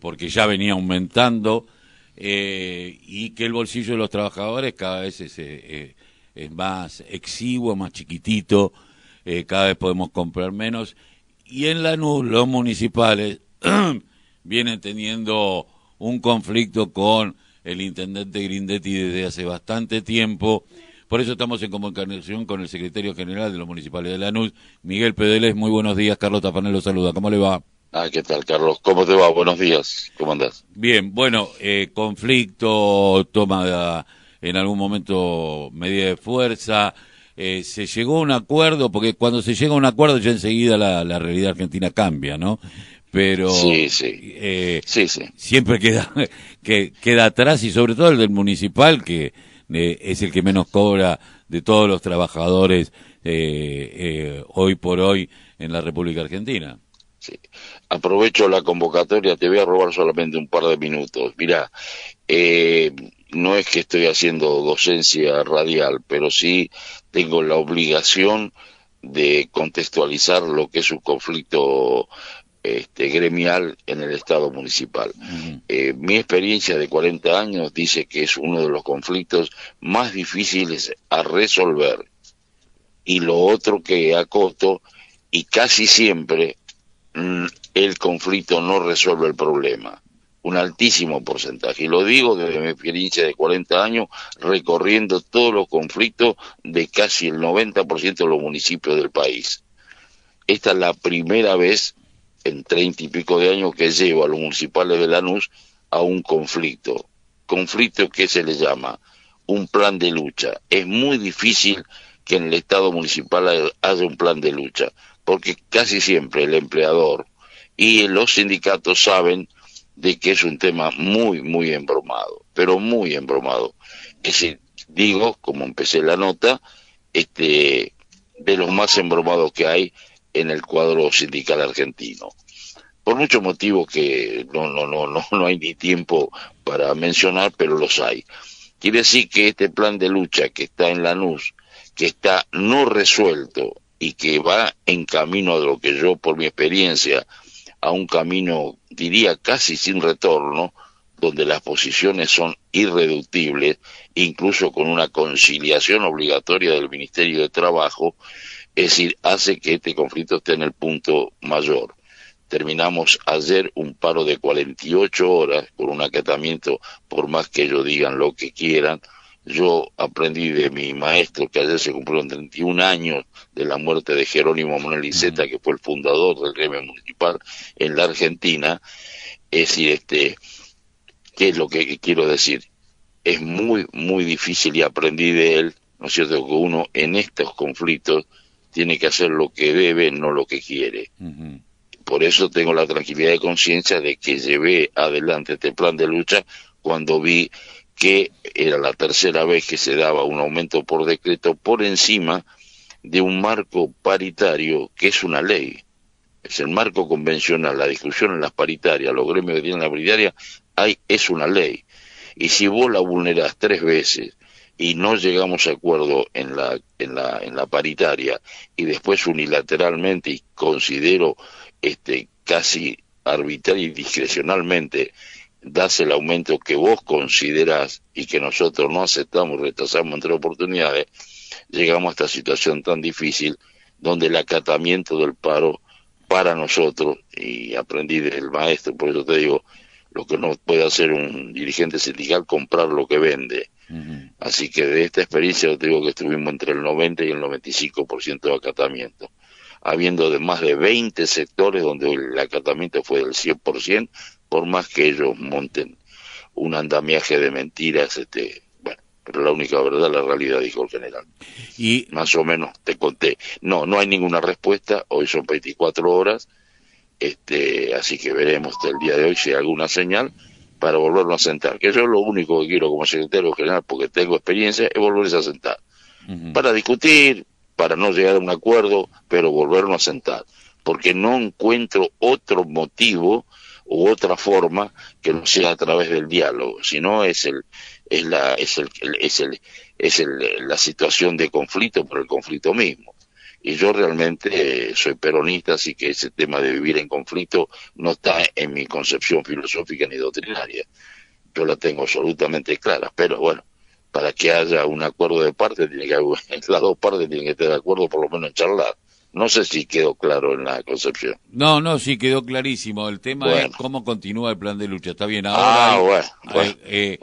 porque ya venía aumentando y que el bolsillo de los trabajadores cada vez es, es más exiguo, más chiquitito, cada vez podemos comprar menos y en Lanús los municipales vienen teniendo un conflicto con el intendente Grindetti desde hace bastante tiempo. Por eso estamos en comunicación con el secretario general de los municipales de Lanús, Miguel Pedeles. Muy buenos días, Carlos Tafanel lo saluda. ¿Cómo le va? Ah, ¿qué tal, Carlos? ¿Cómo te va? Buenos días. ¿Cómo andás? Bien, bueno, eh, conflicto, toma en algún momento medida de fuerza, eh, se llegó a un acuerdo, porque cuando se llega a un acuerdo ya enseguida la, la realidad argentina cambia, ¿no? Pero sí, sí. Eh, sí, sí. siempre queda, que, queda atrás y sobre todo el del municipal, que eh, es el que menos cobra de todos los trabajadores hoy por hoy en la República Argentina. Sí. Aprovecho la convocatoria, te voy a robar solamente un par de minutos. Mira, eh, no es que estoy haciendo docencia radial, pero sí tengo la obligación de contextualizar lo que es un conflicto este, gremial en el Estado municipal. Eh, mi experiencia de 40 años dice que es uno de los conflictos más difíciles a resolver. Y lo otro que acoto, y casi siempre el conflicto no resuelve el problema un altísimo porcentaje. Y lo digo desde mi experiencia de 40 años, recorriendo todos los conflictos de casi el 90% de los municipios del país. Esta es la primera vez en treinta y pico de años que llevo a los municipales de Lanús a un conflicto. Conflicto que se le llama un plan de lucha. Es muy difícil que en el Estado municipal haya un plan de lucha, porque casi siempre el empleador y los sindicatos saben de que es un tema muy, muy embromado, pero muy embromado. Es decir, digo, como empecé la nota, este, de los más embromados que hay en el cuadro sindical argentino. Por muchos motivos que no, no, no, no, no hay ni tiempo para mencionar, pero los hay. Quiere decir que este plan de lucha que está en la NUS, que está no resuelto y que va en camino a lo que yo, por mi experiencia, a un camino, diría, casi sin retorno, donde las posiciones son irreductibles, incluso con una conciliación obligatoria del Ministerio de Trabajo, es decir, hace que este conflicto esté en el punto mayor. Terminamos ayer un paro de 48 horas por un acatamiento, por más que ellos digan lo que quieran, yo aprendí de mi maestro que ayer se cumplieron 31 años de la muerte de Jerónimo Moneliceta, que fue el fundador del gremio municipal en la Argentina. Es decir, este, ¿qué es lo que quiero decir? Es muy, muy difícil y aprendí de él, ¿no es cierto?, que uno en estos conflictos tiene que hacer lo que debe, no lo que quiere. Por eso tengo la tranquilidad de conciencia de que llevé adelante este plan de lucha cuando vi que era la tercera vez que se daba un aumento por decreto por encima de un marco paritario que es una ley. Es el marco convencional, la discusión en las paritarias, los gremios que tienen la paritaria, hay, es una ley. Y si vos la vulnerás tres veces y no llegamos a acuerdo en la, en la, en la paritaria y después unilateralmente y considero este, casi arbitraria y discrecionalmente das el aumento que vos considerás y que nosotros no aceptamos, rechazamos entre oportunidades, llegamos a esta situación tan difícil donde el acatamiento del paro para nosotros, y aprendí del maestro, por eso te digo, lo que no puede hacer un dirigente sindical, comprar lo que vende. Así que de esta experiencia te digo que estuvimos entre el 90 y el 95% de acatamiento, habiendo de más de 20 sectores donde el acatamiento fue del 100%, por más que ellos monten un andamiaje de mentiras, este, bueno, pero la única verdad la realidad, dijo el general. Y más o menos te conté. No, no hay ninguna respuesta, hoy son 24 horas, este, así que veremos el día de hoy si hay alguna señal para volverlo a sentar, que yo lo único que quiero como secretario general, porque tengo experiencia, es volverse a sentar, para discutir, para no llegar a un acuerdo, pero volverlo a sentar, porque no encuentro otro motivo u otra forma que no sea a través del diálogo, sino es el es la es el, es el es el, la situación de conflicto por el conflicto mismo, y yo realmente soy peronista, así que ese tema de vivir en conflicto no está en mi concepción filosófica ni doctrinaria. Yo la tengo absolutamente clara, pero bueno, para que haya un acuerdo de parte, tiene que las dos partes tienen que estar de acuerdo por lo menos en charlar. No sé si quedó claro en la concepción. No, no, sí quedó clarísimo. El tema es cómo continúa el plan de lucha. Está bien, ahora. Ah, bueno, eh,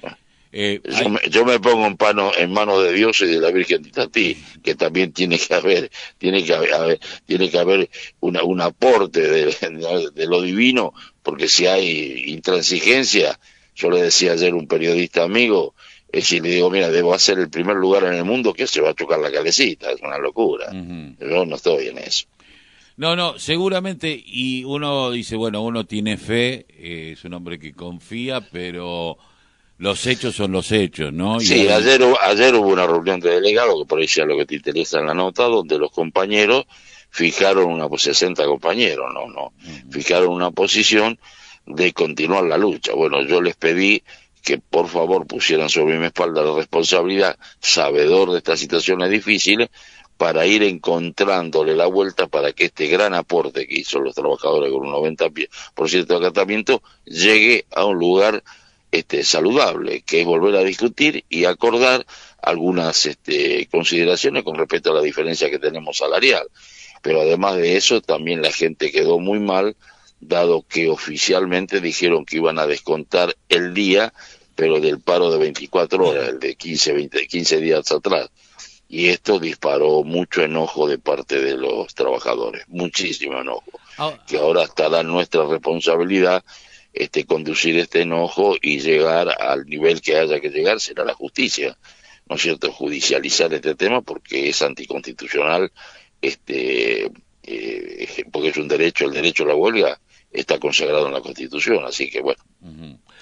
eh, yo, me, pongo en, pano, en manos de Dios y de la Virgen de Tati, que también tiene que haber, tiene que haber, tiene que haber una, un aporte de, de, lo divino, porque si hay intransigencia, yo le decía ayer a un periodista amigo, si le digo, mira, debo hacer el primer lugar en el mundo, que se va a chocar la calecita, es una locura. Yo no estoy en eso. No, no, seguramente, y uno dice, bueno, uno tiene fe, eh, es un hombre que confía, pero los hechos son los hechos, ¿no? sí, ayer, ayer hubo una reunión de delegados, que por ahí sea lo que te interesa en la nota, donde los compañeros fijaron una, 60 compañeros, no, no, fijaron una posición de continuar la lucha. Bueno, yo les pedí que por favor pusieran sobre mi espalda la responsabilidad, sabedor de estas situaciones difíciles, para ir encontrándole la vuelta para que este gran aporte que hizo los trabajadores con un 90% de acatamiento llegue a un lugar este, saludable, que es volver a discutir y acordar algunas este, consideraciones con respecto a la diferencia que tenemos salarial. Pero además de eso, también la gente quedó muy mal, dado que oficialmente dijeron que iban a descontar el día, pero del paro de 24 horas, el de 15, 20, 15 días atrás. Y esto disparó mucho enojo de parte de los trabajadores, muchísimo enojo, ah. que ahora estará nuestra responsabilidad este, conducir este enojo y llegar al nivel que haya que llegar, será la justicia, ¿no es cierto?, judicializar este tema porque es anticonstitucional, este, eh, porque es un derecho, el derecho a la huelga está consagrado en la Constitución, así que bueno,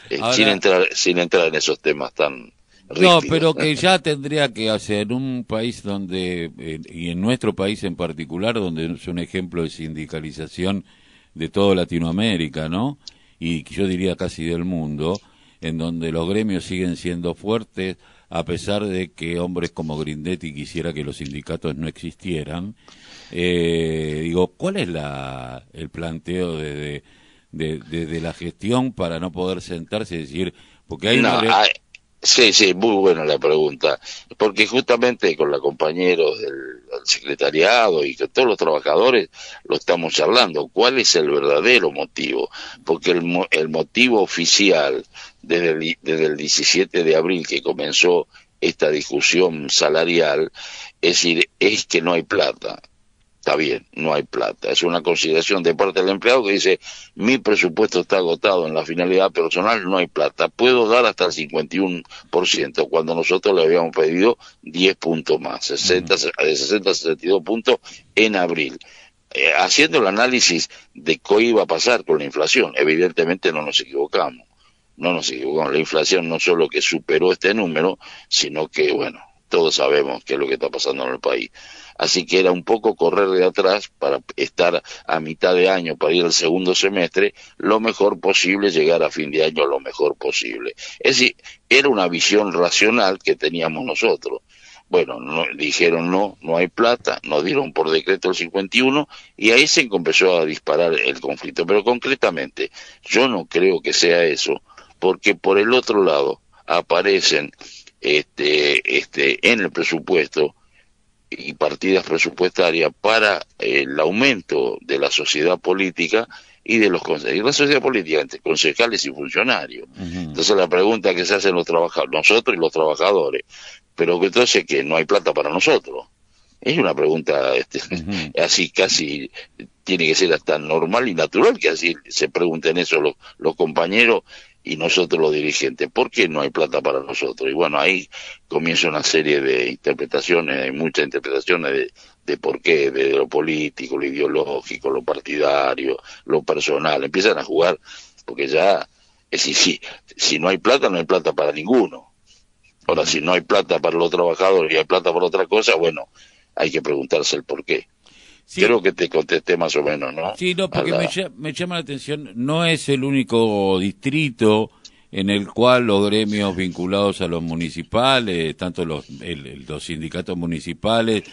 eh, sin, entrar, sin entrar en esos temas tan... No, pero que ya tendría que hacer un país donde, eh, y en nuestro país en particular, donde es un ejemplo de sindicalización de toda Latinoamérica, ¿no? y yo diría casi del mundo, en donde los gremios siguen siendo fuertes a pesar de que hombres como Grindetti quisiera que los sindicatos no existieran. Eh, digo, ¿cuál es la, el planteo de, de, la gestión para no poder sentarse y decir, porque hay Sí, sí, muy buena la pregunta, porque justamente con la compañeros del, secretariado y con todos los trabajadores lo estamos charlando. ¿Cuál es el verdadero motivo? Porque el, el motivo oficial desde el, desde el 17 de abril que comenzó esta discusión salarial, es decir, es que no hay plata está bien, no hay plata. Es una consideración de parte del empleado que dice, mi presupuesto está agotado en la finalidad personal, no hay plata. Puedo dar hasta el 51%, cuando nosotros le habíamos pedido 10 puntos más, 60, de 60 a 62 puntos en abril. Eh, haciendo el análisis de qué iba a pasar con la inflación, evidentemente no nos equivocamos. No nos equivocamos. La inflación no solo que superó este número, sino que, bueno, todos sabemos qué es lo que está pasando en el país así que era un poco correr de atrás para estar a mitad de año, para ir al segundo semestre, lo mejor posible, llegar a fin de año lo mejor posible. Es decir, era una visión racional que teníamos nosotros. Bueno, dijeron no, no hay plata, nos dieron por decreto el 51 y ahí se empezó a disparar el conflicto. Pero concretamente, yo no creo que sea eso, porque por el otro lado aparecen este, este, en el presupuesto y partidas presupuestarias para el aumento de la sociedad política y de los y la sociedad política entre concejales y funcionarios. Entonces la pregunta que se hacen los trabajadores, nosotros y los trabajadores, pero que entonces que no hay plata para nosotros. Es una pregunta este, así casi tiene que ser hasta normal y natural que así se pregunten eso los, los compañeros y nosotros los dirigentes, ¿por qué no hay plata para nosotros? Y bueno, ahí comienza una serie de interpretaciones, hay muchas interpretaciones de, de por qué, de lo político, lo ideológico, lo partidario, lo personal, empiezan a jugar, porque ya, es si, si, si no hay plata, no hay plata para ninguno. Ahora, si no hay plata para los trabajadores y hay plata para otra cosa, bueno, hay que preguntarse el por qué. Creo que te contesté más o menos, ¿no? Sí, no, porque me, llama la atención, no es el único distrito en el cual los gremios vinculados a los municipales, tanto los, los sindicatos municipales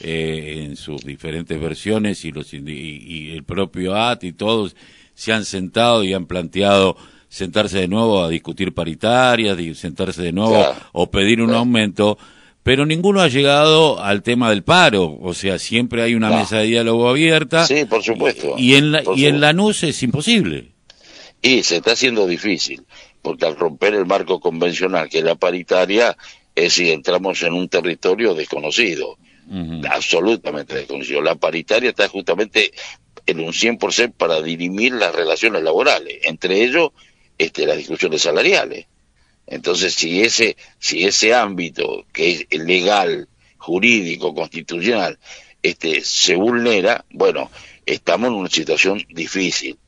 eh, en sus diferentes versiones y, los, y, el propio AT y todos se han sentado y han planteado sentarse de nuevo a discutir paritarias, sentarse de nuevo o pedir un aumento, pero ninguno ha llegado al tema del paro, o sea, siempre hay una mesa de diálogo abierta. Sí, por supuesto. Y en, la, y en Lanús es imposible. Y se está haciendo difícil, porque al romper el marco convencional, que es la paritaria, es si entramos en un territorio desconocido, absolutamente desconocido. La paritaria está justamente en un 100% para dirimir las relaciones laborales, entre ellos este, las discusiones salariales. Entonces, si ese, si ese ámbito que es legal, jurídico, constitucional, este, se vulnera, bueno, estamos en una situación difícil.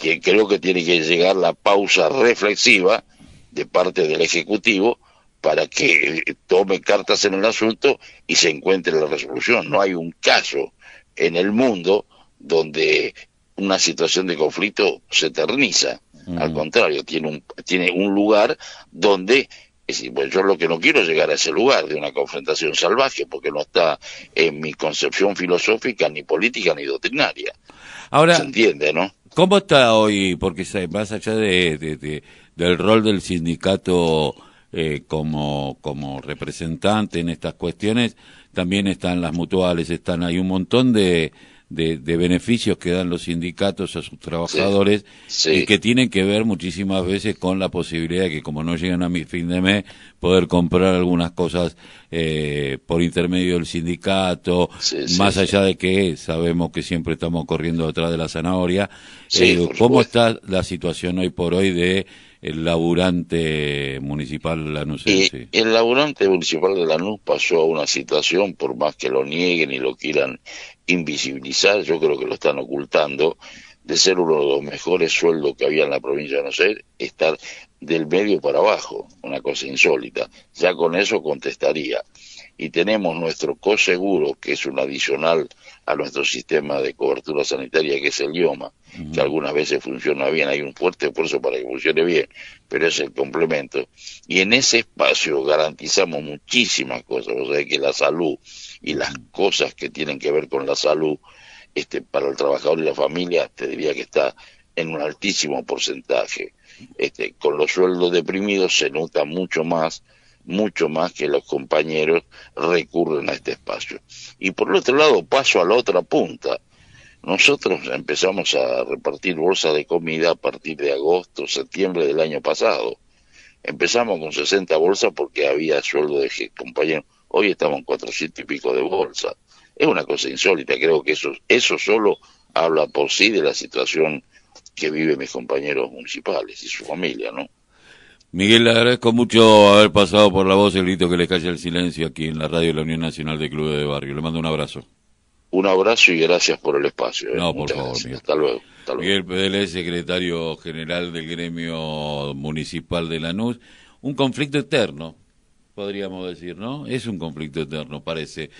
Que creo que tiene que llegar la pausa reflexiva de parte del Ejecutivo para que tome cartas en el asunto y se encuentre la resolución. No hay un caso en el mundo donde una situación de conflicto se eterniza. Al contrario, tiene un, tiene un lugar donde es decir, pues yo lo que no quiero es llegar a ese lugar de una confrontación salvaje, porque no está en mi concepción filosófica, ni política, ni doctrinaria. Ahora, ¿Se entiende, no? ¿Cómo está hoy? Porque más allá de, del rol del sindicato eh, como, como representante en estas cuestiones, también están las mutuales, están hay un montón de, de, beneficios que dan los sindicatos a sus trabajadores y que tienen que ver muchísimas veces con la posibilidad de que como no llegan a mi fin de mes poder comprar algunas cosas eh, por intermedio del sindicato más allá de que sabemos que siempre estamos corriendo detrás de la zanahoria. Eh, cómo está la situación hoy por hoy de el laburante municipal lanusense. el laburante municipal de Lanús pasó a una situación, por más que lo nieguen y lo quieran invisibilizar, yo creo que lo están ocultando, de ser uno de los mejores sueldos que había en la provincia de Buenos Aires, estar del medio para abajo, una cosa insólita. Ya con eso contestaría. Y tenemos nuestro coseguro, que es un adicional a nuestro sistema de cobertura sanitaria, que es el IOMA, que algunas veces funciona bien, hay un fuerte esfuerzo para que funcione bien, pero es el complemento. Y en ese espacio garantizamos muchísimas cosas, o sea que la salud y las cosas que tienen que ver con la salud, este, para el trabajador y la familia, te diría que está en un altísimo porcentaje. Este, con los sueldos deprimidos se nota mucho más, mucho más que los compañeros recurren a este espacio. Y por el otro lado, paso a la otra punta. Nosotros empezamos a repartir bolsas de comida a partir de agosto, septiembre del año pasado. Empezamos con 60 bolsas porque había sueldo de compañeros Hoy estamos en 400 y pico de bolsa. Es una cosa insólita, creo que eso, eso solo habla por sí de la situación que viven mis compañeros municipales y su familia, ¿no? Miguel, le agradezco mucho haber pasado por la voz el grito que le calle el silencio aquí en la radio de la Unión Nacional de Clubes de Barrio. Le mando un abrazo. Un abrazo y gracias por el espacio. ¿eh? No, por favor. Hasta luego. Miguel PDL, secretario general del gremio municipal de Lanús. Un conflicto eterno, podríamos decir, ¿no? Es un conflicto eterno, parece.